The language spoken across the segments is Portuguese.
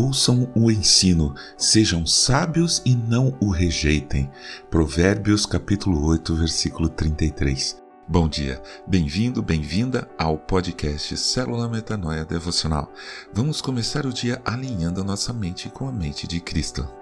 ouçam o ensino, sejam sábios e não o rejeitem. Provérbios capítulo 8, versículo 33. Bom dia, bem-vindo, bem-vinda ao podcast Célula Metanoia Devocional. Vamos começar o dia alinhando a nossa mente com a mente de Cristo.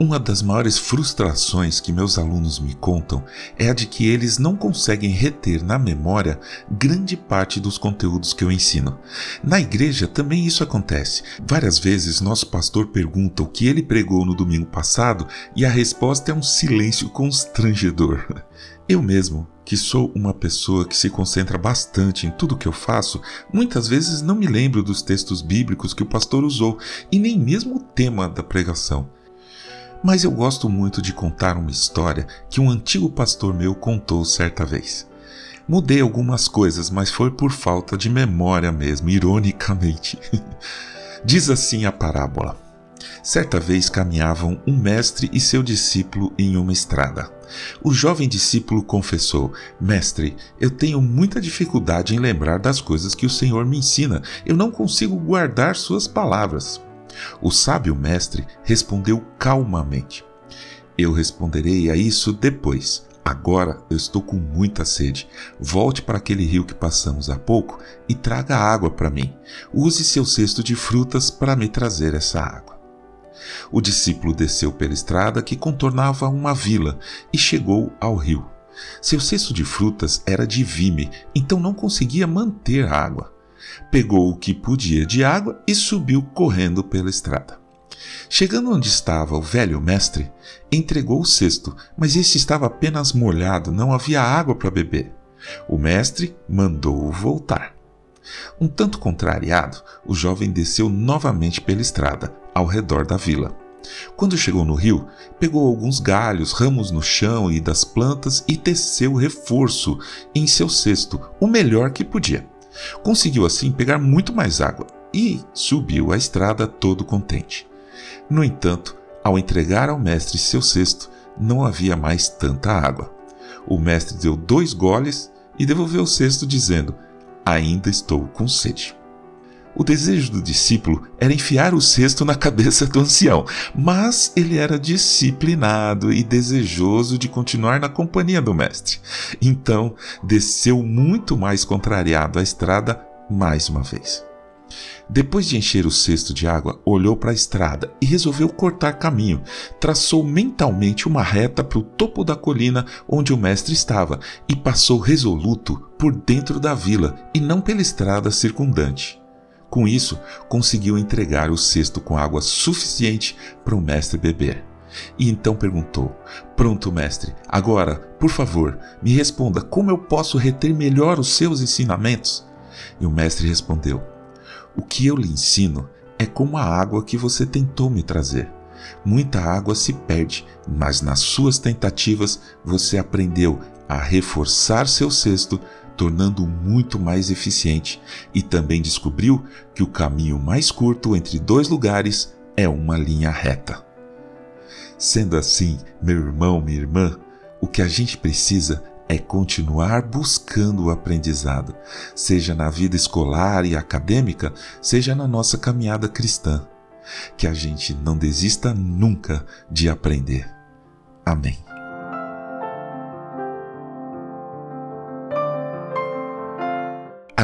Uma das maiores frustrações que meus alunos me contam é a de que eles não conseguem reter na memória grande parte dos conteúdos que eu ensino. Na igreja também isso acontece. Várias vezes nosso pastor pergunta o que ele pregou no domingo passado e a resposta é um silêncio constrangedor. Eu mesmo, que sou uma pessoa que se concentra bastante em tudo que eu faço, muitas vezes não me lembro dos textos bíblicos que o pastor usou e nem mesmo o tema da pregação. Mas eu gosto muito de contar uma história que um antigo pastor meu contou certa vez. Mudei algumas coisas, mas foi por falta de memória mesmo, ironicamente. Diz assim a parábola. Certa vez caminhavam um mestre e seu discípulo em uma estrada. O jovem discípulo confessou: Mestre, eu tenho muita dificuldade em lembrar das coisas que o Senhor me ensina. Eu não consigo guardar suas palavras. O sábio mestre respondeu calmamente: Eu responderei a isso depois. Agora eu estou com muita sede. Volte para aquele rio que passamos há pouco e traga água para mim. Use seu cesto de frutas para me trazer essa água. O discípulo desceu pela estrada que contornava uma vila e chegou ao rio. Seu cesto de frutas era de vime, então não conseguia manter a água pegou o que podia de água e subiu correndo pela estrada. Chegando onde estava o velho mestre, entregou o cesto, mas este estava apenas molhado, não havia água para beber. O mestre mandou-o voltar. Um tanto contrariado, o jovem desceu novamente pela estrada, ao redor da vila. Quando chegou no rio, pegou alguns galhos, ramos no chão e das plantas e teceu reforço em seu cesto, o melhor que podia. Conseguiu assim pegar muito mais água e subiu a estrada todo contente. No entanto, ao entregar ao mestre seu cesto, não havia mais tanta água. O mestre deu dois goles e devolveu o cesto, dizendo: Ainda estou com sede. O desejo do discípulo era enfiar o cesto na cabeça do ancião, mas ele era disciplinado e desejoso de continuar na companhia do mestre. Então, desceu muito mais contrariado a estrada mais uma vez. Depois de encher o cesto de água, olhou para a estrada e resolveu cortar caminho. Traçou mentalmente uma reta para o topo da colina onde o mestre estava e passou resoluto por dentro da vila e não pela estrada circundante. Com isso, conseguiu entregar o cesto com água suficiente para o mestre beber. E então perguntou: Pronto, mestre, agora, por favor, me responda como eu posso reter melhor os seus ensinamentos? E o mestre respondeu: O que eu lhe ensino é como a água que você tentou me trazer. Muita água se perde, mas nas suas tentativas você aprendeu a reforçar seu cesto tornando-o muito mais eficiente, e também descobriu que o caminho mais curto entre dois lugares é uma linha reta. Sendo assim, meu irmão, minha irmã, o que a gente precisa é continuar buscando o aprendizado, seja na vida escolar e acadêmica, seja na nossa caminhada cristã. Que a gente não desista nunca de aprender. Amém.